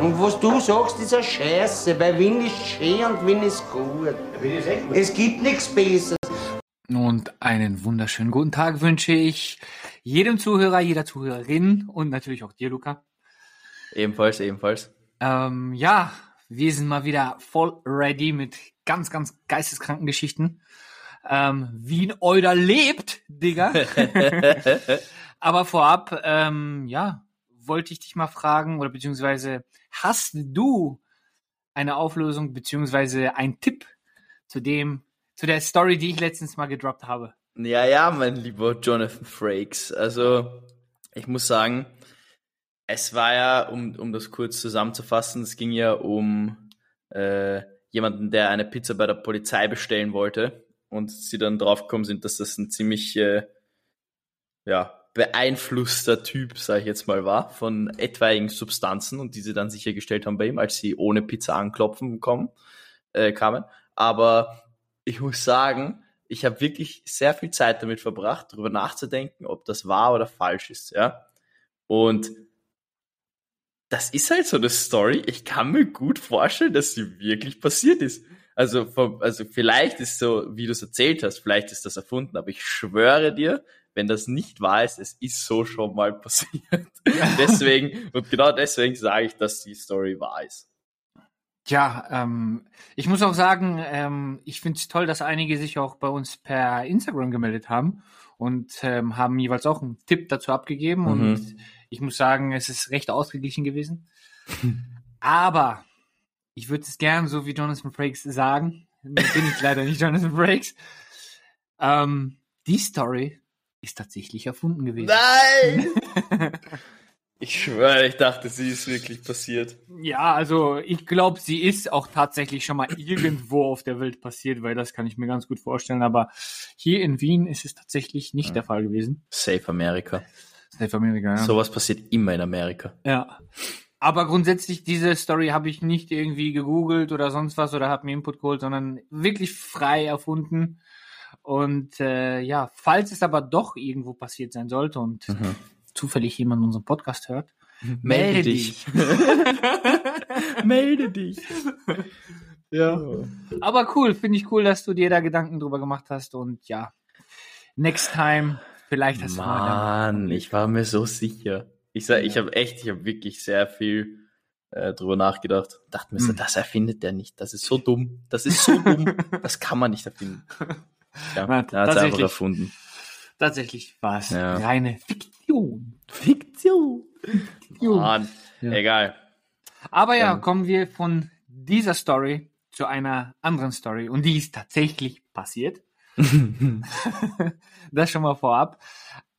Und was du sagst, ist eine Scheiße, weil Wien ist schön und Wien ist gut. Es gibt nichts Besseres. Und einen wunderschönen guten Tag wünsche ich jedem Zuhörer, jeder Zuhörerin und natürlich auch dir, Luca. Ebenfalls, ebenfalls. Ähm, ja, wir sind mal wieder voll ready mit ganz, ganz geisteskranken Geschichten. Ähm, Wien Euder lebt, Digga. Aber vorab, ähm, ja, wollte ich dich mal fragen, oder beziehungsweise hast du eine Auflösung, beziehungsweise einen Tipp zu dem, zu der Story, die ich letztens mal gedroppt habe? Ja, ja, mein lieber Jonathan Frakes. Also, ich muss sagen, es war ja, um, um das kurz zusammenzufassen, es ging ja um äh, jemanden, der eine Pizza bei der Polizei bestellen wollte und sie dann draufgekommen sind, dass das ein ziemlich äh, ja, beeinflusster Typ, sage ich jetzt mal, war von etwaigen Substanzen und die sie dann sichergestellt haben bei ihm, als sie ohne Pizza anklopfen kommen, äh, kamen. Aber ich muss sagen, ich habe wirklich sehr viel Zeit damit verbracht, darüber nachzudenken, ob das wahr oder falsch ist, ja. Und das ist halt so eine Story. Ich kann mir gut vorstellen, dass sie wirklich passiert ist. Also, also vielleicht ist so, wie du es erzählt hast, vielleicht ist das erfunden, aber ich schwöre dir, wenn das nicht wahr ist, es ist so schon mal passiert. deswegen, und genau deswegen sage ich, dass die Story wahr ist. Ja, ähm, ich muss auch sagen, ähm, ich finde es toll, dass einige sich auch bei uns per Instagram gemeldet haben und ähm, haben jeweils auch einen Tipp dazu abgegeben. Mhm. Und ich muss sagen, es ist recht ausgeglichen gewesen. Aber ich würde es gern so wie Jonathan Frakes sagen. Bin ich leider nicht Jonathan Frakes. Ähm, die Story ist tatsächlich erfunden gewesen. Nein! ich schwöre, ich dachte, sie ist wirklich passiert. Ja, also ich glaube, sie ist auch tatsächlich schon mal irgendwo auf der Welt passiert, weil das kann ich mir ganz gut vorstellen. Aber hier in Wien ist es tatsächlich nicht ja. der Fall gewesen. Safe America. Safe America, ja. Sowas passiert immer in Amerika. Ja. Aber grundsätzlich, diese Story habe ich nicht irgendwie gegoogelt oder sonst was oder habe mir Input geholt, sondern wirklich frei erfunden. Und äh, ja, falls es aber doch irgendwo passiert sein sollte und mhm. zufällig jemand unseren Podcast hört, melde, melde dich. melde dich. ja. Aber cool, finde ich cool, dass du dir da Gedanken drüber gemacht hast und ja, next time vielleicht hast Mann, du Mann, ich war mir so sicher. Ich sag, ich habe echt, ich habe wirklich sehr viel äh, drüber nachgedacht. Dachte mir so, hm. das erfindet der nicht. Das ist so dumm. Das ist so dumm. das kann man nicht erfinden. Ja, Na, er hat es einfach erfunden. Tatsächlich war es ja. reine Fiktion. Fiktion. Fiktion. Mann, ja. egal. Aber ja, ähm. kommen wir von dieser Story zu einer anderen Story. Und die ist tatsächlich passiert. das schon mal vorab.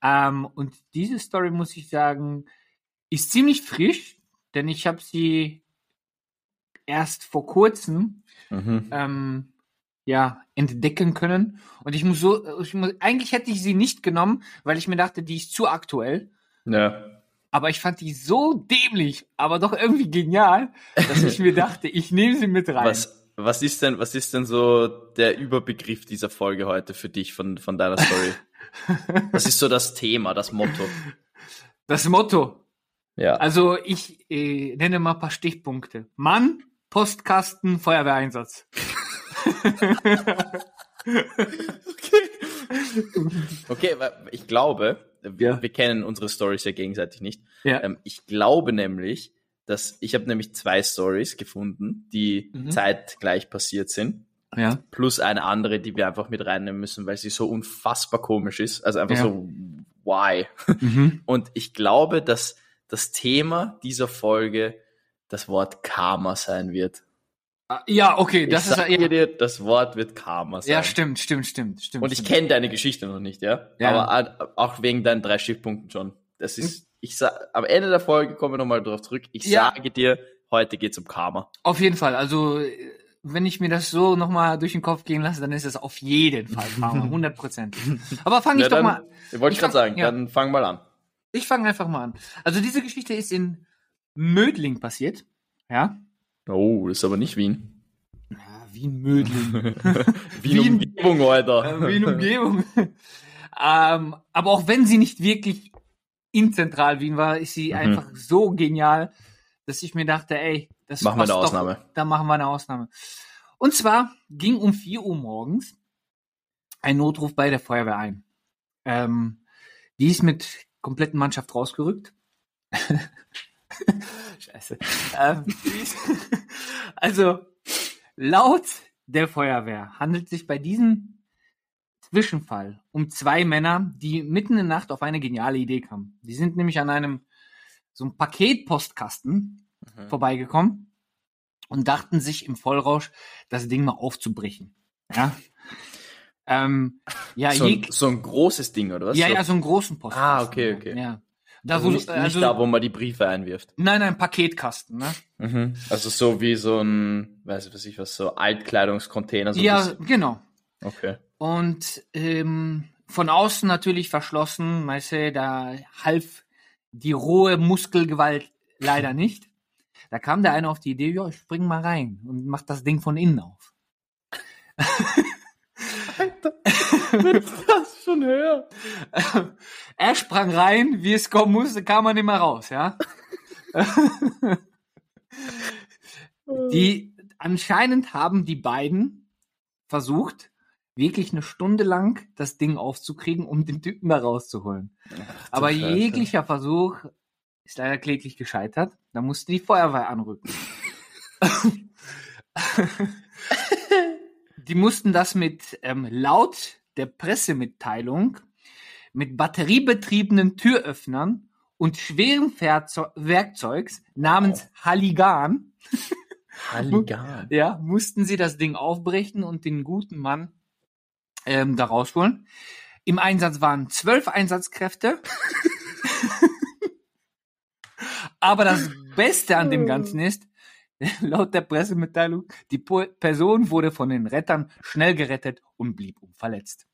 Ähm, und diese Story, muss ich sagen, ist ziemlich frisch, denn ich habe sie erst vor kurzem mhm. ähm, ja, entdecken können. Und ich muss so, ich muss, eigentlich hätte ich sie nicht genommen, weil ich mir dachte, die ist zu aktuell. Ja. Aber ich fand die so dämlich, aber doch irgendwie genial, dass ich mir dachte, ich nehme sie mit rein. Was, was ist denn, was ist denn so der Überbegriff dieser Folge heute für dich von, von deiner Story? was ist so das Thema, das Motto? Das Motto. Ja. Also ich äh, nenne mal ein paar Stichpunkte. Mann, Postkasten, Feuerwehreinsatz. Okay. Okay, ich glaube, wir, ja. wir kennen unsere Stories ja gegenseitig nicht. Ja. Ähm, ich glaube nämlich, dass ich habe nämlich zwei Stories gefunden, die mhm. zeitgleich passiert sind. Ja. Plus eine andere, die wir einfach mit reinnehmen müssen, weil sie so unfassbar komisch ist. Also einfach ja. so, why? Mhm. Und ich glaube, dass das Thema dieser Folge das Wort Karma sein wird. Ah, ja, okay, das ich ist sag ja. dir, das Wort wird Karma sein. Ja, stimmt, stimmt, stimmt, stimmt. Und ich kenne deine Geschichte noch nicht, ja? ja. Aber auch wegen deinen drei Stichpunkten schon. Das ist, ich sag, am Ende der Folge kommen wir nochmal drauf zurück. Ich ja. sage dir, heute geht's um Karma. Auf jeden Fall. Also, wenn ich mir das so nochmal durch den Kopf gehen lasse, dann ist es auf jeden Fall Karma, 100 Prozent. Aber fange ich ja, doch mal. Wollte ich gerade sagen, ja. dann fang mal an. Ich fange einfach mal an. Also diese Geschichte ist in Mödling passiert, ja. Oh, das ist aber nicht Wien. Ja, Wien Mödling. Wien, Alter. Äh, Wien Umgebung. ähm, aber auch wenn sie nicht wirklich in Zentral Wien war, ist sie mhm. einfach so genial, dass ich mir dachte, ey, das Machen wir eine doch, Ausnahme. Da machen wir eine Ausnahme. Und zwar ging um 4 Uhr morgens ein Notruf bei der Feuerwehr ein. Ähm, die ist mit kompletten Mannschaft rausgerückt. Scheiße. Ähm, also, laut der Feuerwehr handelt sich bei diesem Zwischenfall um zwei Männer, die mitten in der Nacht auf eine geniale Idee kamen. Die sind nämlich an einem so einem Paketpostkasten Mhm. vorbeigekommen und dachten sich im Vollrausch, das Ding mal aufzubrechen. Ja. ähm, ja, so, ein, so ein großes Ding, oder was? ja, so, ja, so einen großen Postkasten. Ah, okay, okay. Ja. Da, also wo, nicht, also, nicht da, wo man die Briefe einwirft. Nein, nein, Paketkasten, ne? Mhm. Also so wie so ein, weiß ich was, so Altkleidungscontainer. So ein ja, bisschen. genau. Okay. Und ähm, von außen natürlich verschlossen, weißt du, da half die rohe Muskelgewalt leider nicht. Da kam der eine auf die Idee, ja, ich spring mal rein und mach das Ding von innen auf. schon höher. er sprang rein, wie es kommen musste, kam er nicht mehr raus, ja. die anscheinend haben die beiden versucht, wirklich eine Stunde lang das Ding aufzukriegen, um den Typen da rauszuholen. Aber Scheiße. jeglicher Versuch ist leider kläglich gescheitert. Da musste die Feuerwehr anrücken. die mussten das mit ähm, laut der Pressemitteilung mit batteriebetriebenen Türöffnern und schwerem Werkzeugs namens Halligan, Halligan. ja, mussten sie das Ding aufbrechen und den guten Mann ähm, da rausholen. Im Einsatz waren zwölf Einsatzkräfte. Aber das Beste an dem Ganzen ist, laut der Pressemitteilung, die Person wurde von den Rettern schnell gerettet und blieb unverletzt.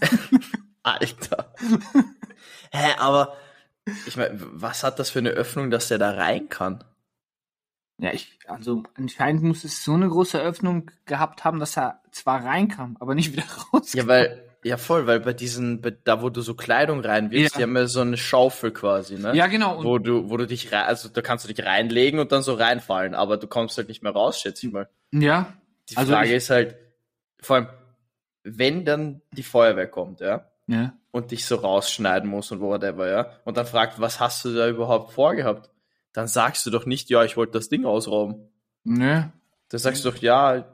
Alter. Hä, aber ich meine, was hat das für eine Öffnung, dass der da rein kann? Ja, ich, also anscheinend muss es so eine große Öffnung gehabt haben, dass er zwar reinkam, aber nicht wieder raus. Ja, weil, ja voll, weil bei diesen, bei, da wo du so Kleidung reinwirfst, Ja. die haben ja so eine Schaufel quasi, ne? Ja, genau. Und Wo du, wo du dich rein, also da kannst du dich reinlegen und dann so reinfallen, aber du kommst halt nicht mehr raus, schätze ich mal. ja, Die Also Frage ich- ist halt, vor allem, wenn dann die Feuerwehr kommt, ja, ja. und dich so rausschneiden muss und whatever, ja, und dann fragt, was hast du da überhaupt vorgehabt? Dann sagst du doch nicht, ja, ich wollte das Ding ausrauben. Ne. Dann sagst du doch, ja,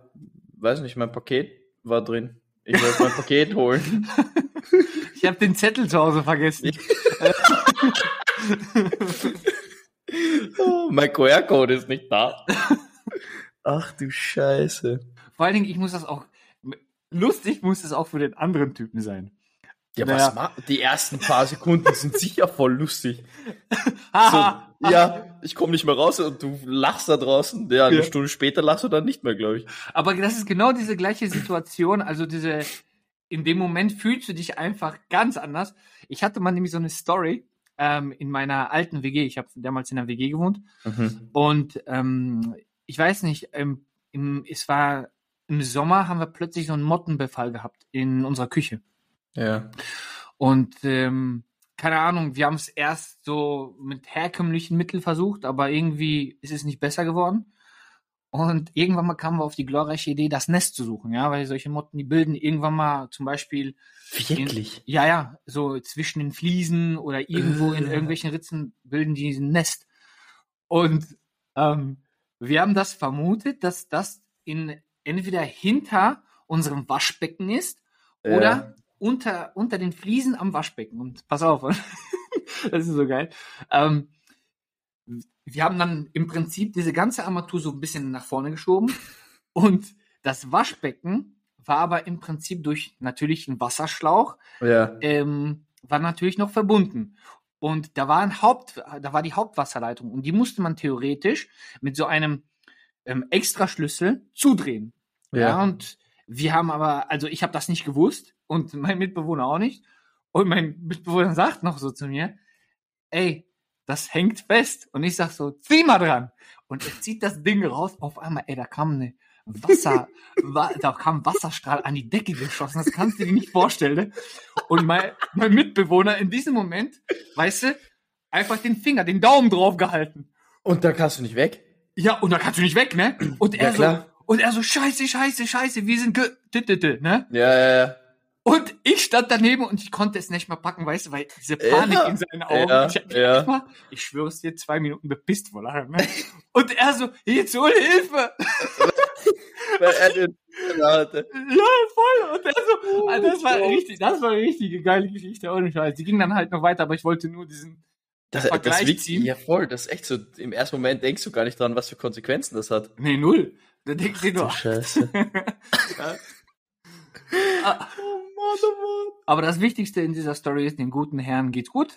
weiß nicht, mein Paket war drin. Ich wollte mein Paket holen. Ich habe den Zettel zu Hause vergessen. Oh, mein QR-Code ist nicht da. Ach du Scheiße. Vor allen Dingen, ich muss das auch, lustig muss es auch für den anderen Typen sein. Ja, Naja. was ma Die ersten paar Sekunden sind sicher voll lustig. So, ja, ich komme nicht mehr raus und du lachst da draußen. Ja, eine Ja. Stunde später lachst du dann nicht mehr, glaube ich. Aber das ist genau diese gleiche Situation. Also diese, in dem Moment fühlst du dich einfach ganz anders. Ich hatte mal nämlich so eine Story ähm, in meiner alten WG. Ich habe damals in einer WG gewohnt. Und ähm, ich weiß nicht, ähm, im, es war im Sommer haben wir plötzlich so einen Mottenbefall gehabt in unserer Küche. Ja. Und ähm, keine Ahnung, wir haben es erst so mit herkömmlichen Mitteln versucht, aber irgendwie ist es nicht besser geworden. Und irgendwann mal kamen wir auf die glorreiche Idee, das Nest zu suchen, ja, weil solche Motten, die bilden irgendwann mal zum Beispiel Wirklich? ja, ja, so zwischen den Fliesen oder irgendwo in Äh. irgendwelchen Ritzen bilden die ein Nest. Und ähm, wir haben das vermutet, dass das in entweder hinter unserem Waschbecken ist oder Ja. unter, unter den Fliesen am Waschbecken. Und pass auf, das ist so geil. Ähm, wir haben dann im Prinzip diese ganze Armatur so ein bisschen nach vorne geschoben und das Waschbecken war aber im Prinzip durch natürlich einen Wasserschlauch Ja. ähm, war natürlich noch verbunden. Und da war ein Haupt, da war die Hauptwasserleitung und die musste man theoretisch mit so einem ähm, Extraschlüssel zudrehen. Ja. Ja. und wir haben aber, also ich habe das nicht gewusst und mein Mitbewohner auch nicht. Und mein Mitbewohner sagt noch so zu mir, ey, das hängt fest. Und ich sag so, zieh mal dran. Und er zieht das Ding raus. Auf einmal, ey, da kam eine Wasser, wa, da kam ein Wasserstrahl an die Decke geschossen. Das kannst du dir nicht vorstellen. Ne? Und mein, mein Mitbewohner in diesem Moment, weißt du, einfach den Finger, den Daumen drauf gehalten. Und dann kannst du nicht weg? Ja, und dann kannst du nicht weg, ne? Und er Ja, klar. so, und er so, scheiße, scheiße, scheiße, wir sind ge, ne? Ja, ja, ja. Und ich stand daneben und ich konnte es nicht mal packen, weißt du, weil diese Panik Ja, in seinen Augen. ja, ich ja. mal, ich schwöre es dir, zwei Minuten bepisst vor Lachen, ne? Und er so, jetzt hol Hilfe! Weil er den hatte. Ja, voll. Und er so, ah, das war richtig, das war eine richtige geile Geschichte, ohne Scheiß. Die ging dann halt noch weiter, aber ich wollte nur diesen Das, Vergleich das wiegt, ziehen. ja voll, das ist echt so, im ersten Moment denkst du gar nicht dran, was für Konsequenzen das hat. Nee, null. Da denkst du nur. Scheiße. Ah, Aber das Wichtigste in dieser Story ist, dem guten Herrn geht's gut.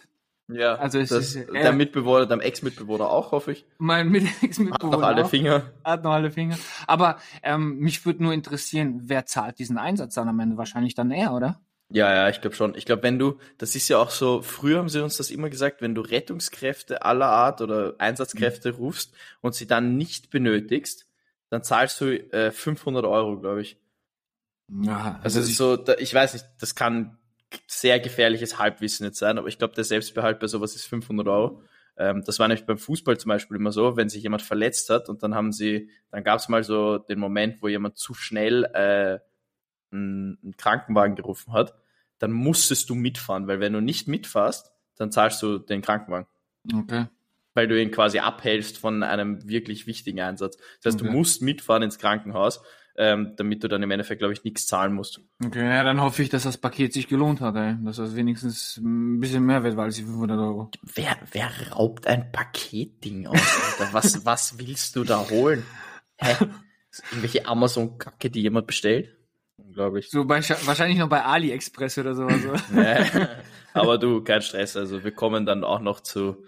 Ja, Also es das, ist- der er- Mitbewohner, deinem Ex-Mitbewohner auch, hoffe ich. Mein Mit Hat Ex-Mitbewohner noch alle auch. Finger. Hat noch alle Finger. Aber ähm, mich würde nur interessieren, wer zahlt diesen Einsatz dann am Ende? Wahrscheinlich dann er, oder? Ja, ja, ich glaube schon. Ich glaube, wenn du, das ist ja auch so, früher haben sie uns das immer gesagt, wenn du Rettungskräfte aller Art oder Einsatzkräfte rufst und sie dann nicht benötigst, dann zahlst du äh, 500 Euro, glaube ich. Ja, Also es ist so, da, ich weiß nicht, das kann sehr gefährliches Halbwissen jetzt sein, aber ich glaube, der Selbstbehalt bei sowas ist 500 Euro. Ähm, das war nämlich beim Fußball zum Beispiel immer so, wenn sich jemand verletzt hat und dann haben sie, dann gab es mal so den Moment, wo jemand zu schnell äh, einen Krankenwagen gerufen hat, dann musstest du mitfahren, weil wenn du nicht mitfährst, dann zahlst du den Krankenwagen, Okay. weil du ihn quasi abhältst von einem wirklich wichtigen Einsatz. Das heißt, Okay. du musst mitfahren ins Krankenhaus, ähm, damit du dann im Endeffekt, glaube ich, nichts zahlen musst. Okay, ja, dann hoffe ich, dass das Paket sich gelohnt hat, ey. Dass das wenigstens ein bisschen mehr wert war als die 500 Euro. Wer, wer raubt ein Paketding aus, Alter? Was, was willst du da holen? Hä? Irgendwelche Amazon-Kacke, die jemand bestellt? Unglaublich. So bei, wahrscheinlich noch bei AliExpress oder so. Also. Nee. Aber du, kein Stress. Also wir kommen dann auch noch zu,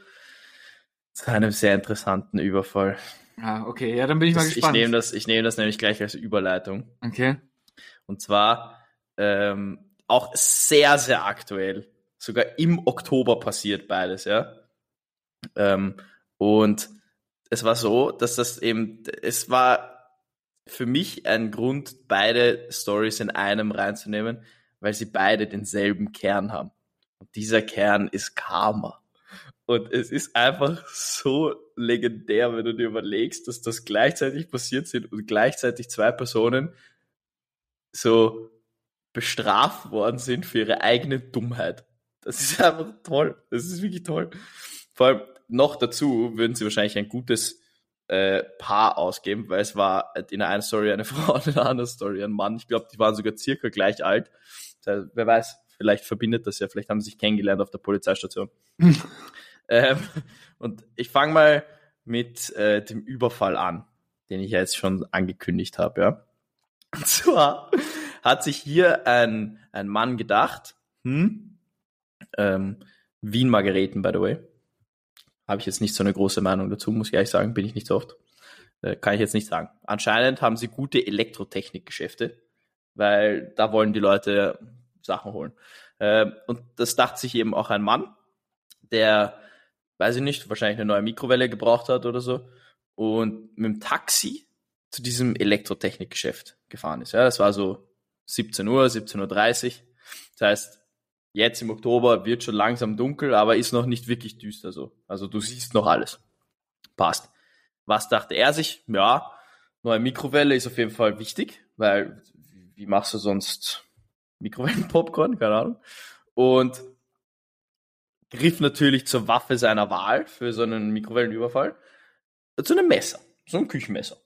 zu einem sehr interessanten Überfall. ja, okay, ja, dann bin ich mal Das, ich gespannt. nehme das, ich nehme das nämlich gleich als Überleitung. okay. Und zwar ähm, auch sehr, sehr aktuell. Sogar im Oktober passiert beides, ja. Ähm, und es war so, dass das eben, es war für mich ein Grund, beide Stories in einem reinzunehmen, weil sie beide denselben Kern haben. Und dieser Kern ist Karma. Und es ist einfach so legendär, wenn du dir überlegst, dass das gleichzeitig passiert sind und gleichzeitig zwei Personen so bestraft worden sind für ihre eigene Dummheit. Das ist einfach toll. Das ist wirklich toll. Vor allem noch dazu würden sie wahrscheinlich ein gutes äh, Paar ausgeben, weil es war in der einen Story eine Frau und in der anderen Story ein Mann. Ich glaube, die waren sogar circa gleich alt. Heißt, wer weiß, vielleicht verbindet das ja, vielleicht haben sie sich kennengelernt auf der Polizeistation. ähm, und ich fange mal mit äh, dem Überfall an, den ich ja jetzt schon angekündigt habe, ja. Und zwar hat sich hier ein, ein Mann gedacht, hm, ähm, Wien Margareten, by the way. Habe ich jetzt nicht so eine große Meinung dazu, muss ich ehrlich sagen, bin ich nicht so oft. Äh, kann ich jetzt nicht sagen. Anscheinend haben sie gute Elektrotechnikgeschäfte, weil da wollen die Leute Sachen holen. Ähm, und das dachte sich eben auch ein Mann, der, weiß ich nicht, wahrscheinlich eine neue Mikrowelle gebraucht hat oder so, und mit dem Taxi zu diesem Elektrotechnikgeschäft gefahren ist. Ja, das war so 17 Uhr, 17.30 Uhr. Das heißt, jetzt im Oktober wird schon langsam dunkel, aber ist noch nicht wirklich düster so. Also du siehst noch alles. Passt. Was dachte er sich? Ja, neue Mikrowelle ist auf jeden Fall wichtig, weil wie machst du sonst Mikrowellenpopcorn? Keine Ahnung. Und griff natürlich zur Waffe seiner Wahl für so einen Mikrowellenüberfall. Zu einem Messer. So ein Küchenmesser.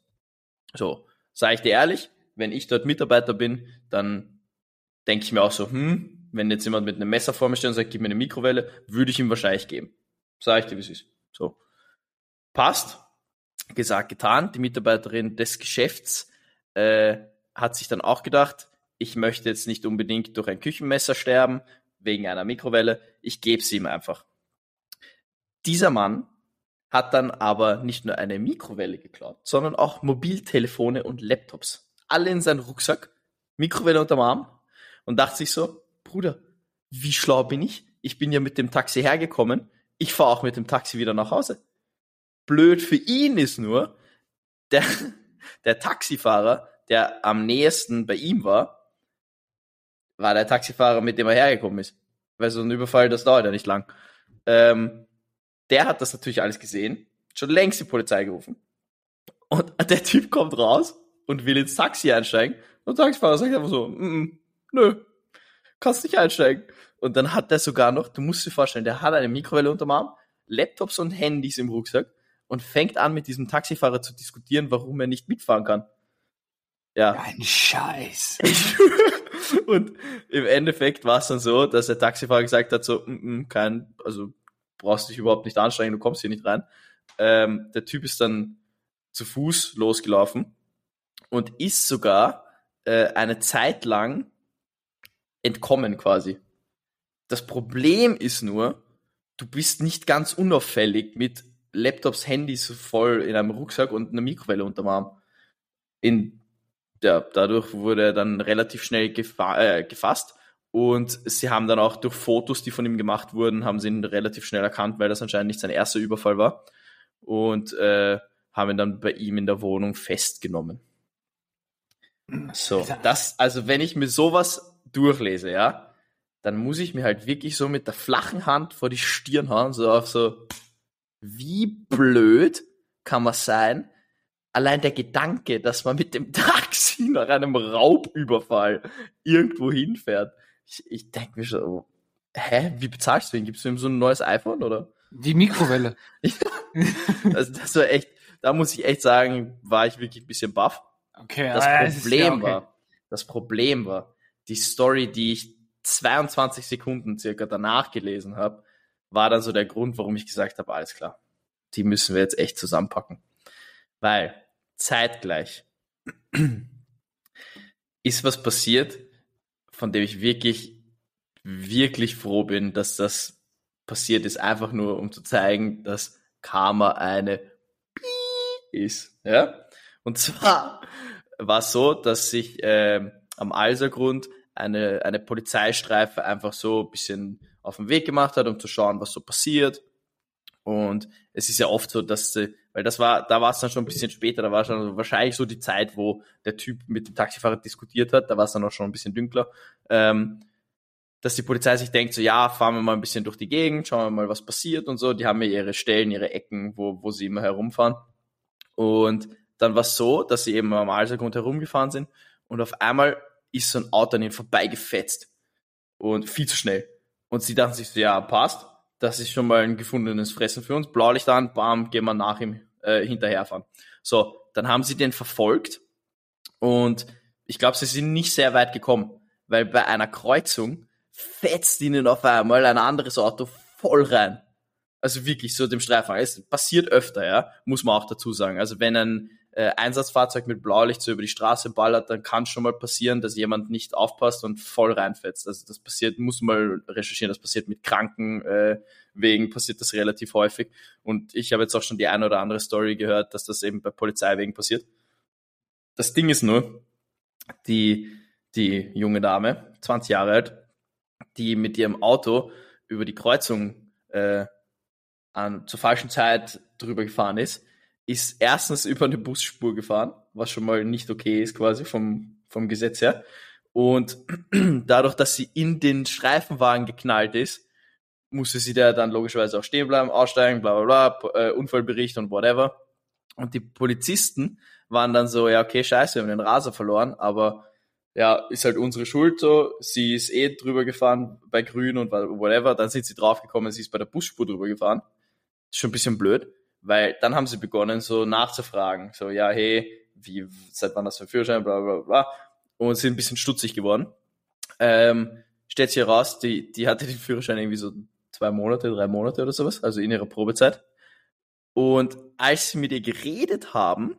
So, sage ich dir ehrlich, wenn ich dort Mitarbeiter bin, dann denke ich mir auch so, hm, wenn jetzt jemand mit einem Messer vor mir steht und sagt, gib mir eine Mikrowelle, würde ich ihm wahrscheinlich geben. Sag ich dir, wie es ist. So. Passt. Gesagt, getan. Die Mitarbeiterin des Geschäfts äh, hat sich dann auch gedacht, ich möchte jetzt nicht unbedingt durch ein Küchenmesser sterben, wegen einer Mikrowelle. Ich gebe sie ihm einfach. Dieser Mann hat dann aber nicht nur eine Mikrowelle geklaut, sondern auch Mobiltelefone und Laptops. Alle in seinen Rucksack, Mikrowelle unterm Arm und dachte sich so, Bruder, wie schlau bin ich? Ich bin ja mit dem Taxi hergekommen, ich fahre auch mit dem Taxi wieder nach Hause. Blöd für ihn ist nur, der, der Taxifahrer, der am nächsten bei ihm war, war der Taxifahrer, mit dem er hergekommen ist. Weil so ein Überfall, das dauert ja nicht lang. Ähm, der hat das natürlich alles gesehen schon längst die Polizei gerufen. Und der Typ kommt raus und will ins Taxi einsteigen. Und der Taxifahrer sagt einfach so, mm, nö, kannst nicht einsteigen. Und dann hat der sogar noch, du musst dir vorstellen, der hat eine Mikrowelle unterm Arm, Laptops und Handys im Rucksack und fängt an mit diesem Taxifahrer zu diskutieren, warum er nicht mitfahren kann. Ja. Ein Scheiß. und im Endeffekt war es dann so, dass der Taxifahrer gesagt hat, so, mm, mm, kein, also brauchst dich überhaupt nicht anstrengen, du kommst hier nicht rein. Ähm, der Typ ist dann zu Fuß losgelaufen und ist sogar äh, eine Zeit lang entkommen quasi. Das Problem ist nur, du bist nicht ganz unauffällig mit Laptops, Handys voll in einem Rucksack und einer Mikrowelle unterm Arm. In, ja, dadurch wurde er dann relativ schnell gefa äh, gefasst und sie haben dann auch durch Fotos, die von ihm gemacht wurden, haben sie ihn relativ schnell erkannt, weil das anscheinend nicht sein erster Überfall war. Und äh, haben ihn dann bei ihm in der Wohnung festgenommen. So, das, also wenn ich mir sowas durchlese, ja, dann muss ich mir halt wirklich so mit der flachen Hand vor die Stirn hauen, so auf so, wie blöd kann man sein? Allein der Gedanke, dass man mit dem Taxi nach einem Raubüberfall irgendwo hinfährt, ich, ich denke mir schon, oh, hä, wie bezahlst du ihn? Gibst du ihm so ein neues iPhone oder? Die Mikrowelle. also das war echt, da muss ich echt sagen, war ich wirklich ein bisschen baff. Okay, das Problem ja okay. war, das Problem war, die Story, die ich 22 Sekunden circa danach gelesen habe, war dann so der Grund, warum ich gesagt habe, alles klar, die müssen wir jetzt echt zusammenpacken. Weil zeitgleich ist was passiert, von dem ich wirklich, wirklich froh bin, dass das passiert ist, einfach nur um zu zeigen, dass Karma eine ist. Ja? Und zwar war es so, dass sich äh, am Alsergrund eine, eine Polizeistreife einfach so ein bisschen auf den Weg gemacht hat, um zu schauen, was so passiert. Und es ist ja oft so, dass sie, weil das war, da war es dann schon ein bisschen später, da war schon wahrscheinlich so die Zeit, wo der Typ mit dem Taxifahrer diskutiert hat, da war es dann auch schon ein bisschen dünkler, ähm, dass die Polizei sich denkt, so ja, fahren wir mal ein bisschen durch die Gegend, schauen wir mal, was passiert und so. Die haben ja ihre Stellen, ihre Ecken, wo, wo sie immer herumfahren. Und dann war es so, dass sie eben am Alsergrund herumgefahren sind und auf einmal ist so ein Auto an ihnen vorbeigefetzt. Und viel zu schnell. Und sie dachten sich so, ja, passt, das ist schon mal ein gefundenes Fressen für uns. Blaulicht an, bam, gehen wir nach ihm äh, hinterherfahren. So, dann haben sie den verfolgt und ich glaube, sie sind nicht sehr weit gekommen, weil bei einer Kreuzung fetzt ihnen auf einmal ein anderes Auto voll rein. Also wirklich so dem Streifen. Es passiert öfter, ja, muss man auch dazu sagen. Also wenn ein äh, Einsatzfahrzeug mit Blaulicht so über die Straße ballert, dann kann schon mal passieren, dass jemand nicht aufpasst und voll reinfetzt. Also das passiert, muss mal recherchieren, das passiert mit Kranken äh, wegen passiert das relativ häufig. Und ich habe jetzt auch schon die eine oder andere Story gehört, dass das eben bei Polizei wegen passiert. Das Ding ist nur, die, die junge Dame, 20 Jahre alt, die mit ihrem Auto über die Kreuzung äh, an, zur falschen Zeit drüber gefahren ist, ist erstens über eine Busspur gefahren, was schon mal nicht okay ist quasi vom, vom Gesetz her. Und dadurch, dass sie in den Streifenwagen geknallt ist, musste sie da dann logischerweise auch stehen bleiben, aussteigen, bla bla bla, äh, Unfallbericht und whatever. Und die Polizisten waren dann so, ja, okay, scheiße, wir haben den Raser verloren, aber ja, ist halt unsere Schuld so, sie ist eh drüber gefahren bei Grün und whatever, dann sind sie draufgekommen, sie ist bei der Busspur drüber gefahren. Ist schon ein bisschen blöd, weil dann haben sie begonnen so nachzufragen, so, ja, hey, wie, seit wann das für ein Führerschein, bla bla bla, und sind ein bisschen stutzig geworden. Ähm, stellt sich heraus, die, die hatte den Führerschein irgendwie so zwei Monate, drei Monate oder sowas, also in ihrer Probezeit. Und als sie mit ihr geredet haben,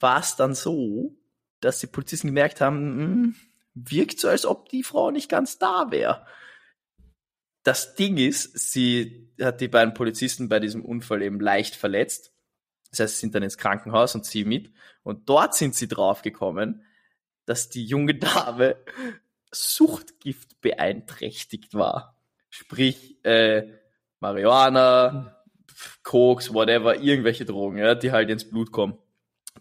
war es dann so, dass die Polizisten gemerkt haben, mh, hm, wirkt so, als ob die Frau nicht ganz da wäre. Das Ding ist, sie hat die beiden Polizisten bei diesem Unfall eben leicht verletzt. Das heißt, sie sind dann ins Krankenhaus und sie mit. Und dort sind sie draufgekommen, dass die junge Dame Suchtgift beeinträchtigt war. Sprich, äh, Marihuana, Koks, whatever, irgendwelche Drogen, ja, die halt ins Blut kommen.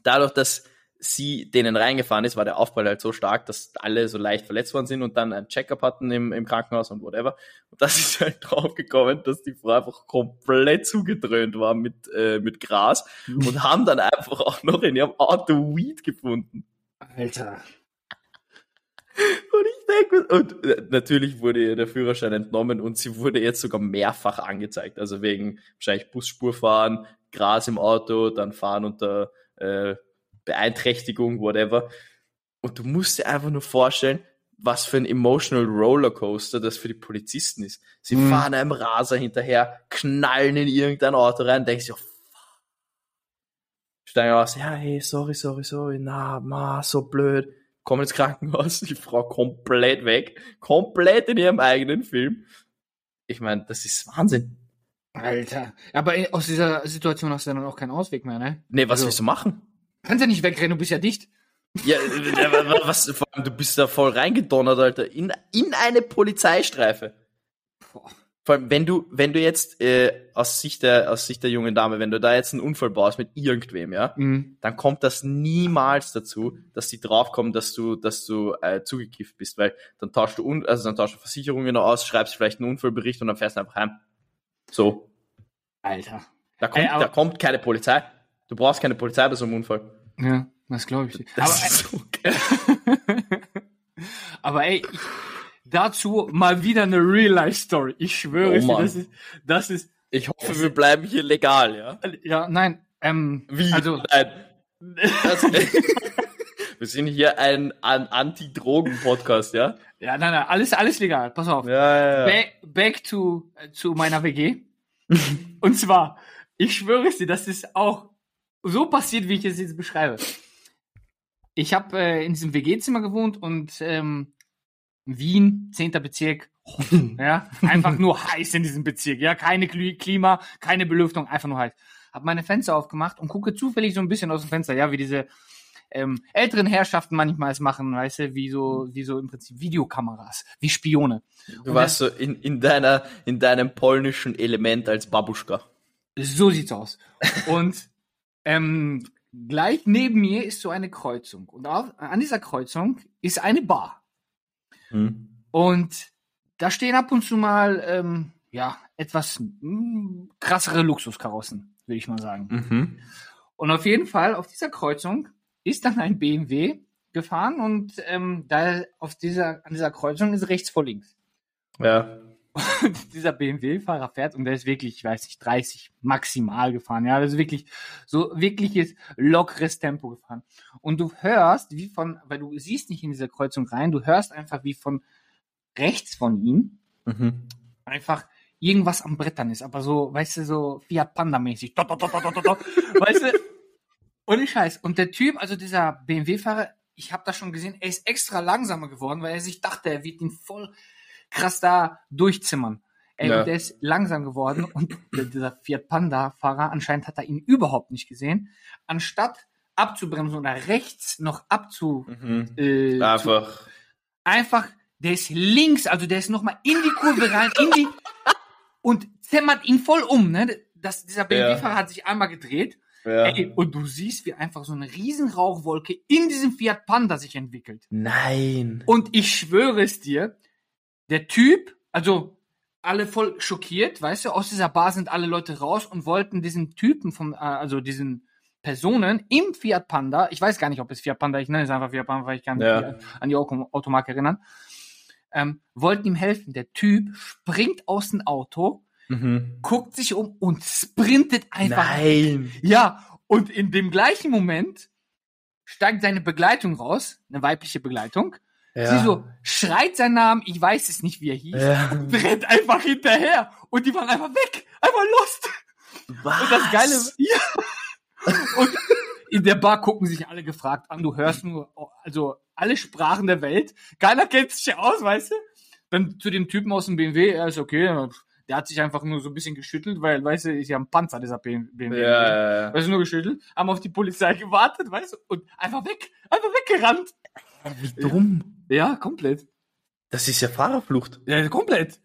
Dadurch, dass sie denen reingefahren ist, war der Aufprall halt so stark, dass alle so leicht verletzt worden sind und dann ein Checkup hatten im, im Krankenhaus und whatever. Und das ist halt draufgekommen, dass die Frau einfach komplett zugedröhnt war mit, äh, mit Gras und haben dann einfach auch noch in ihrem Auto Weed gefunden. Alter. Und ich denke, und äh, natürlich wurde ihr der Führerschein entnommen und sie wurde jetzt sogar mehrfach angezeigt. Also wegen wahrscheinlich Busspurfahren, Gras im Auto, dann fahren unter äh, Beeinträchtigung, whatever. Und du musst dir einfach nur vorstellen, was für ein emotional Rollercoaster das für die Polizisten ist. Sie Mhm. fahren einem Raser hinterher, knallen in irgendein Auto rein, denkst dir, fuck. Steigen aus, ja, hey, sorry, sorry, sorry, na, ma, so blöd. Kommen ins Krankenhaus, die Frau komplett weg, komplett in ihrem eigenen Film. Ich meine, das ist Wahnsinn. Alter. Aber aus dieser Situation hast du dann auch keinen Ausweg mehr, ne? Nee, was Also- willst du machen? Kannst ja nicht wegrennen, du bist ja dicht. Ja, äh, was, vor allem, du bist da voll reingedonnert, Alter, in, in eine Polizeistreife. Boah. Vor allem, wenn du, wenn du jetzt äh, aus Sicht der, aus Sicht der jungen Dame, wenn du da jetzt einen Unfall baust mit irgendwem, ja, Mhm. dann kommt das niemals dazu, dass die draufkommen, dass du, dass du äh, zugekifft bist, weil dann tauschst du un also dann tauschst du Versicherungen aus, schreibst vielleicht einen Unfallbericht und dann fährst du einfach heim. So, Alter. da kommt, Ey, da kommt keine Polizei. Du brauchst keine Polizei bei so einem Unfall. Ja, das glaube ich. Das ist so geil. Aber ey, ich, dazu mal wieder eine Real-Life-Story. Ich schwöre Oh es dir, das ist, das ist, Ich hoffe, wir bleiben hier legal, ja. ja, nein, ähm, Wie? also, Nein. Das, wir sind hier ein, ein Anti-Drogen-Podcast, ja? ja, nein, nein, alles, alles legal, pass auf. Ja, Back, back to, äh, zu meiner WG. Und zwar, ich schwöre es dir, das ist auch so passiert, wie ich es jetzt beschreibe. Ich habe äh, in diesem WG-Zimmer gewohnt und ähm, Wien, 10. Bezirk, ja, einfach nur heiß in diesem Bezirk, ja, keine Kli- Klima, keine Belüftung, einfach nur heiß. Hab meine Fenster aufgemacht und gucke zufällig so ein bisschen aus dem Fenster, ja, wie diese ähm, älteren Herrschaften manchmal es machen, weißt du, wie so, wie so im Prinzip Videokameras, wie Spione. Du warst so in, in deiner, in deinem polnischen Element als Babuschka. So sieht's aus. Und ähm, gleich neben mir ist so eine Kreuzung. Und auf, an dieser Kreuzung ist eine Bar. Hm. Und da stehen ab und zu mal, ähm, ja, etwas mm, krassere Luxuskarossen, würde ich mal sagen. Mhm. Und auf jeden Fall, auf dieser Kreuzung ist dann ein BMW gefahren und ähm, da auf dieser, an dieser Kreuzung ist rechts vor links. Ja. Und dieser BMW-Fahrer fährt und der ist wirklich, ich weiß nicht, 30 maximal gefahren. Ja, das ist wirklich so wirkliches lockeres Tempo gefahren. Und du hörst, wie von, weil du siehst nicht in diese Kreuzung rein, du hörst einfach, wie von rechts von ihm Mhm. einfach irgendwas am Brettern ist, aber so, weißt du, so Fiat Panda-mäßig. Weißt du? Ohne Scheiß. Und der Typ, also dieser BMW-Fahrer, ich habe das schon gesehen, er ist extra langsamer geworden, weil er sich dachte, er wird ihn voll krass da durchzimmern. Ey, Ja. der ist langsam geworden und dieser Fiat Panda-Fahrer, anscheinend hat er ihn überhaupt nicht gesehen. Anstatt abzubremsen oder rechts noch abzu... Mhm. Äh, zu, Einfach. einfach, der ist links, also der ist nochmal in die Kurve rein, in die und zämmert ihn voll um, ne? Das, dieser BMW-Fahrer hat sich einmal gedreht. Ja. Ey, und du siehst, wie einfach so eine riesen Rauchwolke in diesem Fiat Panda sich entwickelt. Nein. Und ich schwöre es dir, der Typ, also alle voll schockiert, weißt du, aus dieser Bar sind alle Leute raus und wollten diesen Typen vom, äh, also diesen Personen im Fiat Panda, ich weiß gar nicht, ob es Fiat Panda, ich nenne es einfach Fiat Panda, weil ich kann mich Ja. an die Auto- Automarke erinnern, ähm, wollten ihm helfen. Der Typ springt aus dem Auto, Mhm. guckt sich um und sprintet einfach Nein. ja, und in dem gleichen Moment steigt seine Begleitung raus, eine weibliche Begleitung. Ja. Sie so schreit seinen Namen, ich weiß es nicht, wie er hieß, Ja. und rennt einfach hinterher. Und die waren einfach weg, einfach lost. Was? Und das Geile, ja. Und in der Bar gucken sich alle gefragt an, du hörst nur, also alle Sprachen der Welt, keiner kennt sich aus, weißt du? Dann zu dem Typen aus dem BMW, er ist okay, der hat sich einfach nur so ein bisschen geschüttelt, weil, weißt du, ist ja ein Panzer, dieser BMW. Ja, ja, ja. Weißt du, nur geschüttelt, haben auf die Polizei gewartet, weißt du, und einfach weg, einfach weggerannt. Wie dumm. Ja, komplett. Das ist ja Fahrerflucht. Ja, komplett.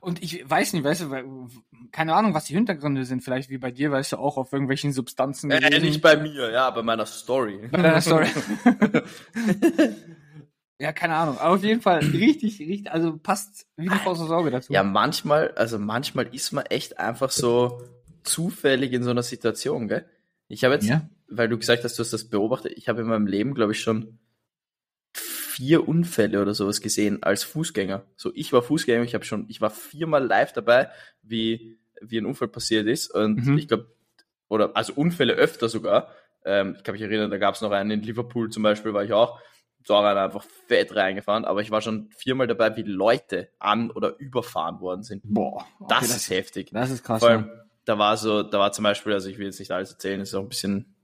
Und ich weiß nicht, weißt du, keine Ahnung, was die Hintergründe sind. Vielleicht wie bei dir, weißt du, auch auf irgendwelchen Substanzen. Äh, nicht bei mir, ja, bei meiner Story. Bei deiner Story. ja, keine Ahnung. Aber auf jeden Fall richtig, richtig, also passt wie die Faust Sorge dazu. Ja, manchmal, also manchmal ist man echt einfach so zufällig in so einer Situation, gell? Ich habe jetzt, ja. weil du gesagt hast, du hast das beobachtet, ich habe in meinem Leben, glaube ich, schon vier Unfälle oder sowas gesehen als Fußgänger. So, ich war Fußgänger, ich habe schon, ich war viermal live dabei, wie, wie ein Unfall passiert ist. Und mhm. ich glaube, oder also Unfälle öfter sogar. Ähm, ich kann mich erinnern, da gab es noch einen in Liverpool zum Beispiel, war ich auch. Da war einer einfach fett reingefahren, aber ich war schon viermal dabei, wie Leute an- oder überfahren worden sind. Boah, okay, das, das, ist heftig. Das ist krass. Vor allem, da war so, da war zum Beispiel, also ich will jetzt nicht alles erzählen, ist auch ein bisschen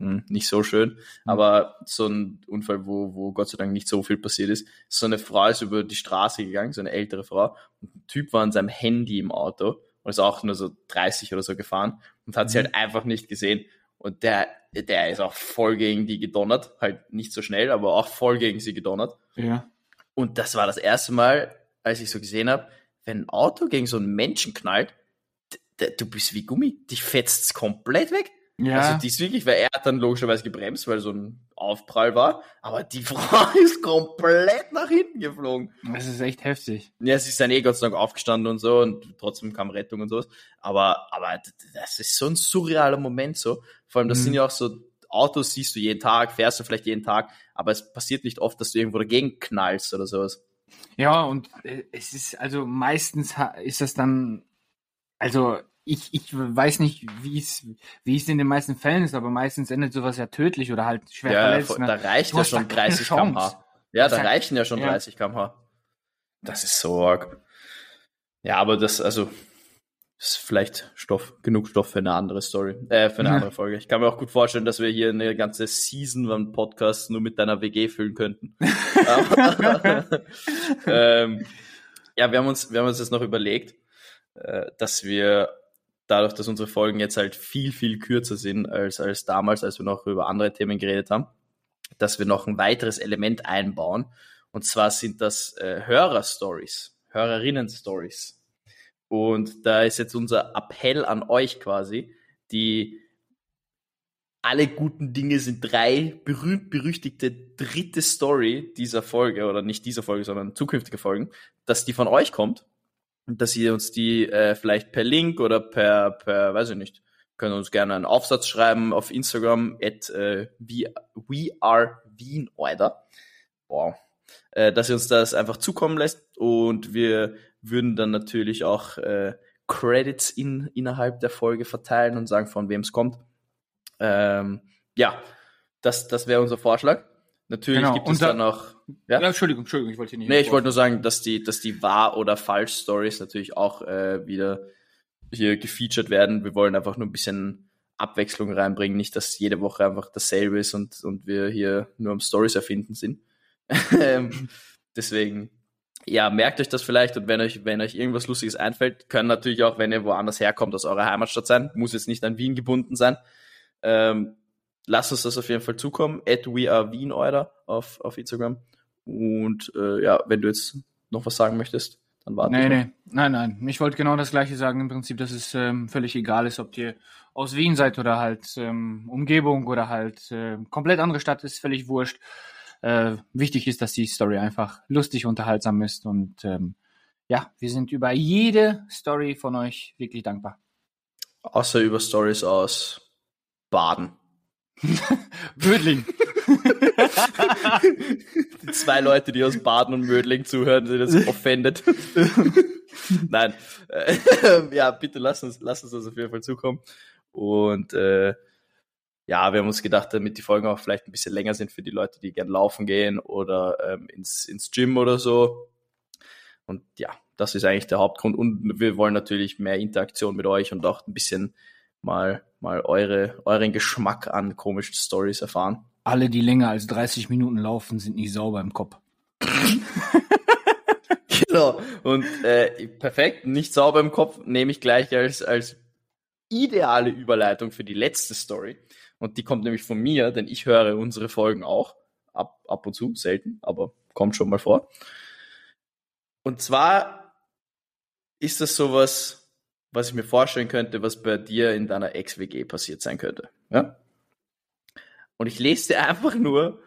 hm, nicht so schön. Mhm. Aber so ein Unfall, wo, wo Gott sei Dank nicht so viel passiert ist. So eine Frau ist über die Straße gegangen, so eine ältere Frau. Und ein Typ war an seinem Handy im Auto und ist auch nur so 30 oder so gefahren und hat mhm. sie halt einfach nicht gesehen. Und der, der ist auch voll gegen die gedonnert. Halt nicht so schnell, aber auch voll gegen sie gedonnert. Ja. Und das war das erste Mal, als ich so gesehen habe, wenn ein Auto gegen so einen Menschen knallt, du bist wie Gummi, dich fetzt komplett weg. Ja. Also die ist wirklich, weil er hat dann logischerweise gebremst, weil so ein Aufprall war, aber die Frau ist komplett nach hinten geflogen. Das ist echt heftig. Ja, sie ist dann eh Gott sei Dank aufgestanden und so und trotzdem kam Rettung und sowas. Aber, aber das ist so ein surrealer Moment so. Vor allem, das mhm. sind ja auch so Autos siehst du jeden Tag, fährst du vielleicht jeden Tag, aber es passiert nicht oft, dass du irgendwo dagegen knallst oder sowas. Ja, und äh, es ist also meistens ist das dann, also ich, ich weiß nicht, wie es, wie es in den meisten Fällen ist, aber meistens endet sowas ja tödlich oder halt schwer ja, verletzt. Ne? Da reicht ja schon 30 km/h. Ja, da reichen ja schon ja. 30 km/h. Das ist so arg. Ja, aber das, also, ist vielleicht Stoff, genug Stoff für eine andere Story, äh, für eine andere Folge. Ich kann mir auch gut vorstellen, dass wir hier eine ganze Season von Podcast nur mit deiner WG füllen könnten. ähm, ja, wir haben uns, wir haben uns jetzt noch überlegt, äh, dass wir dadurch, dass unsere Folgen jetzt halt viel, viel kürzer sind als, als damals, als wir noch über andere Themen geredet haben, dass wir noch ein weiteres Element einbauen. Und zwar sind das äh, Hörer-Stories, Hörerinnen-Stories. Und da ist jetzt unser Appell an euch quasi, die alle guten Dinge sind drei berühmt-berüchtigte dritte Story dieser Folge, oder nicht dieser Folge, sondern zukünftige Folgen, dass die von euch kommt dass ihr uns die äh, vielleicht per Link oder per, per, weiß ich nicht, können uns gerne einen Aufsatz schreiben auf Instagram at äh, we, are Wien, oder? Wow. Äh, dass ihr uns das einfach zukommen lässt und wir würden dann natürlich auch äh, Credits in, innerhalb der Folge verteilen und sagen, von wem es kommt. Ähm, ja, das, das wäre unser Vorschlag. Natürlich genau. gibt es dann noch. Ja? ja, Entschuldigung, Entschuldigung, ich wollte nicht. Nee, ich wollte nur sagen, dass die, dass die Wahr- oder Falsch-Stories natürlich auch äh, wieder hier gefeatured werden. Wir wollen einfach nur ein bisschen Abwechslung reinbringen, nicht, dass jede Woche einfach dasselbe ist und, und wir hier nur am Stories erfinden sind. Ähm, deswegen, ja, merkt euch das vielleicht und wenn euch, wenn euch irgendwas Lustiges einfällt, können natürlich auch, wenn ihr woanders herkommt, aus eurer Heimatstadt sein, muss jetzt nicht an Wien gebunden sein. Ähm, lasst uns das auf jeden Fall zukommen. At wearewienorder auf, auf Instagram. Und äh, ja, wenn du jetzt noch was sagen möchtest, dann warte nee. Nee, nein, nein. Ich wollte genau das gleiche sagen. Im Prinzip, dass es ähm, völlig egal ist, ob ihr aus Wien seid oder halt ähm, Umgebung oder halt äh, komplett andere Stadt, ist völlig wurscht. Äh, wichtig ist, dass die Story einfach lustig, unterhaltsam ist und ähm, ja, wir sind über jede Story von euch wirklich dankbar. Außer über Stories aus Baden. Mödling. die zwei Leute, die aus Baden und Mödling zuhören, sind jetzt offended. Nein. Äh, ja, bitte lass uns, lass uns das auf jeden Fall zukommen. Und äh, ja, wir haben uns gedacht, damit die Folgen auch vielleicht ein bisschen länger sind für die Leute, die gern laufen gehen oder ähm, ins, ins Gym oder so. Und ja, das ist eigentlich der Hauptgrund. Und wir wollen natürlich mehr Interaktion mit euch und auch ein bisschen mal, mal eure, euren Geschmack an komischen Stories erfahren. Alle, die länger als 30 Minuten laufen, sind nicht sauber im Kopf. genau. Und äh, perfekt, nicht sauber im Kopf, nehme ich gleich als, als ideale Überleitung für die letzte Story. Und die kommt nämlich von mir, denn ich höre unsere Folgen auch. Ab, ab und zu, selten, aber kommt schon mal vor. Und zwar ist das sowas, was ich mir vorstellen könnte, was bei dir in deiner Ex-WG passiert sein könnte. Ja? Und ich lese dir einfach nur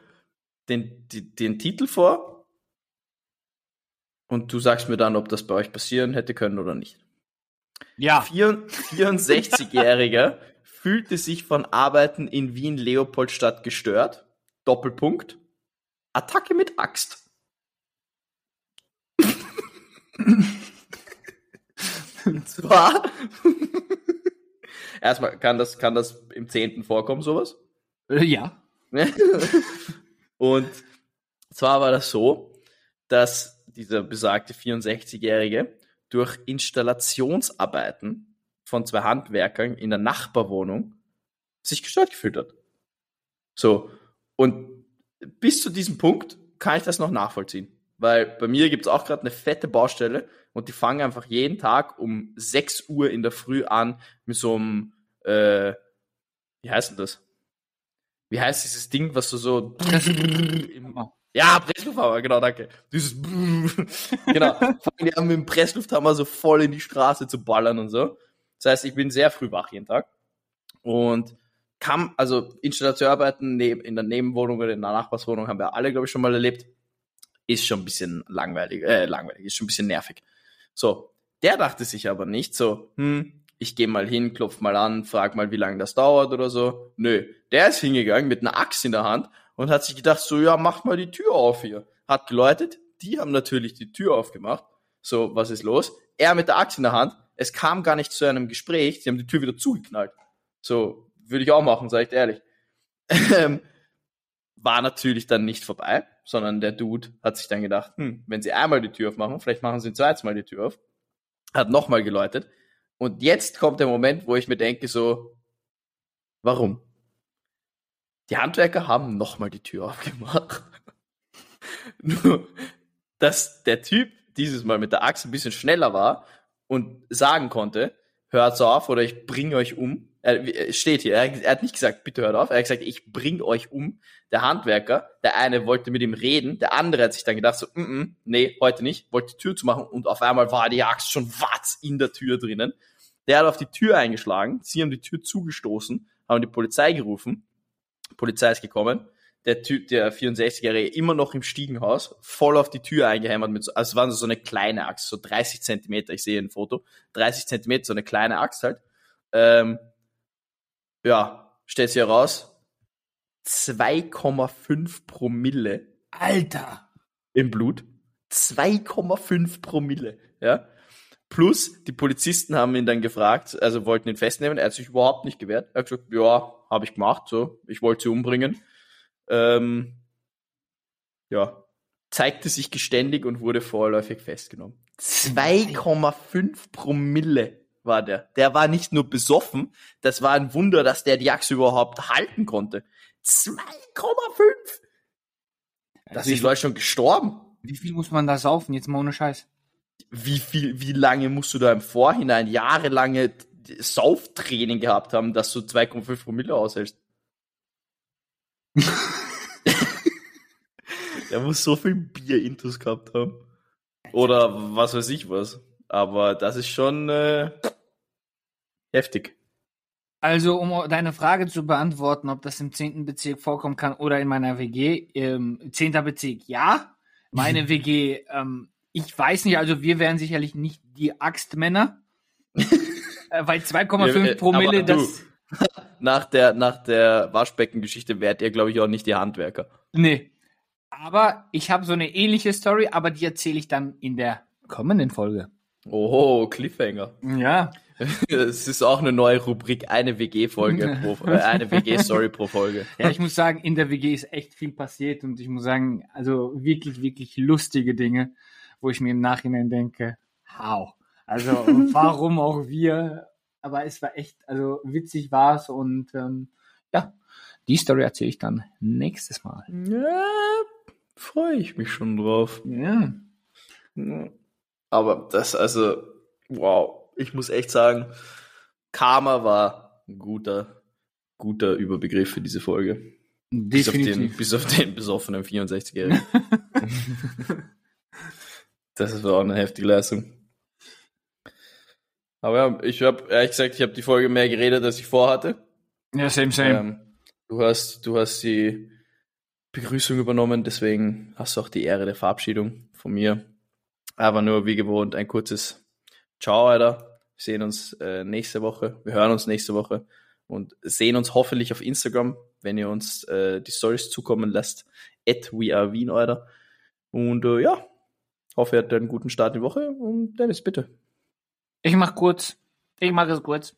den, den, den Titel vor und du sagst mir dann, ob das bei euch passieren hätte können oder nicht. Ja. 64-Jähriger fühlte sich von Arbeiten in Wien-Leopoldstadt gestört. Doppelpunkt. Attacke mit Axt. Und zwar. Erstmal, kann das, kann das im Zehnten vorkommen, sowas? Äh, ja. Und zwar war das so, dass dieser besagte 64-Jährige durch Installationsarbeiten von zwei Handwerkern in der Nachbarwohnung sich gestört gefühlt hat. So. Und bis zu diesem Punkt kann ich das noch nachvollziehen. Weil bei mir gibt es auch gerade eine fette Baustelle und die fangen einfach jeden Tag um 6 Uhr in der Früh an mit so einem, äh, wie heißt denn das? Wie heißt dieses Ding, was du so ja, Presslufthammer, genau, danke. Dieses genau, fangen die an mit dem Presslufthammer so voll in die Straße zu ballern und so. Das heißt, ich bin sehr früh wach jeden Tag und kam, also Installateurarbeiten in der Nebenwohnung oder in der Nachbarswohnung haben wir alle, glaube ich, schon mal erlebt. Ist schon ein bisschen langweilig, äh, langweilig, ist schon ein bisschen nervig. So, der dachte sich aber nicht so, hm, ich gehe mal hin, klopf mal an, frag mal, wie lange das dauert oder so. Nö, der ist hingegangen mit einer Axt in der Hand und hat sich gedacht, so, ja, mach mal die Tür auf hier. Hat geläutet, die haben natürlich die Tür aufgemacht. So, was ist los? Er mit der Axt in der Hand, es kam gar nicht zu einem Gespräch, sie haben die Tür wieder zugeknallt. So, würde ich auch machen, sag ich ehrlich. Ähm, war natürlich dann nicht vorbei, sondern der Dude hat sich dann gedacht, hm, wenn sie einmal die Tür aufmachen, vielleicht machen sie ein zweites Mal die Tür auf. Hat nochmal geläutet. Und jetzt kommt der Moment, wo ich mir denke, so, warum? Die Handwerker haben nochmal die Tür aufgemacht. Nur, dass der Typ dieses Mal mit der Axt ein bisschen schneller war und sagen konnte, hört's auf oder ich bringe euch um. Er steht hier, er, hat nicht gesagt, bitte hört auf, er hat gesagt, ich bringe euch um. Der Handwerker, der eine wollte mit ihm reden, der andere hat sich dann gedacht, so, mm -mm, nee, heute nicht, wollte die Tür zu machen und auf einmal war die Axt schon watz in der Tür drinnen. Der hat auf die Tür eingeschlagen, sie haben die Tür zugestoßen, haben die Polizei gerufen, die Polizei ist gekommen, der Typ, der 64-Jährige, immer noch im Stiegenhaus, voll auf die Tür eingehämmert mit so, also es war so eine kleine Axt, so 30 Zentimeter, ich sehe ein Foto, 30 Zentimeter, so eine kleine Axt halt. Ähm, ja, stellt sich heraus, 2,5 Promille. Alter! Im Blut. 2,5 Promille, ja. Plus, die Polizisten haben ihn dann gefragt, also wollten ihn festnehmen, er hat sich überhaupt nicht gewehrt. Er hat gesagt, ja, habe ich gemacht, so, ich wollte sie umbringen. Ähm, ja, zeigte sich geständig und wurde vorläufig festgenommen. 2,5 Promille war der. Der war nicht nur besoffen, das war ein Wunder, dass der die Achse überhaupt halten konnte. 2,5! Das ist Leute schon gestorben. Wie viel muss man da saufen, jetzt mal ohne Scheiß? Wie viel, wie lange musst du da im Vorhinein jahrelange Sauftraining gehabt haben, dass du 2,5 Promille aushältst? Der muss so viel Bier-Intus gehabt haben. Oder was weiß ich was. Aber das ist schon äh, heftig. Also, um deine Frage zu beantworten, ob das im 10. Bezirk vorkommen kann oder in meiner WG, ähm, 10. Bezirk ja. Meine WG, ähm, ich weiß nicht, also wir wären sicherlich nicht die Axtmänner. äh, weil 2,5 äh, Promille, das. nach der, nach der Waschbeckengeschichte wärt ihr, glaube ich, auch nicht die Handwerker. Nee. Aber ich habe so eine ähnliche Story, aber die erzähle ich dann in der kommenden Folge. Oh, Cliffhanger. Ja. Es ist auch eine neue Rubrik, eine WG-Folge pro, äh, eine WG-Story pro Folge. Ja, ich muss sagen, in der WG ist echt viel passiert und ich muss sagen, also wirklich, wirklich lustige Dinge, wo ich mir im Nachhinein denke, how? Also, warum auch wir? Aber es war echt, also witzig war es und ähm, ja, die Story erzähle ich dann nächstes Mal. Ja, freue ich mich schon drauf. Ja. Aber das, also, wow, ich muss echt sagen, Karma war ein guter, guter Überbegriff für diese Folge. Definitiv. Bis auf den, bis auf den besoffenen 64-Jährigen. das war auch eine heftige Leistung. Aber ja, ich habe ehrlich gesagt, ich habe die Folge mehr geredet, als ich vorhatte. Ja, same, same. Ähm, du hast, du hast die Begrüßung übernommen, deswegen hast du auch die Ehre der Verabschiedung von mir. Aber nur wie gewohnt ein kurzes Ciao, Alter. Wir sehen uns äh, nächste Woche. Wir hören uns nächste Woche und sehen uns hoffentlich auf Instagram, wenn ihr uns äh, die Stories zukommen lasst. At we are Wien, Alter. Und äh, ja, hoffe, ihr hattet einen guten Start in die Woche und Dennis, bitte. Ich mach kurz. Ich mach es kurz.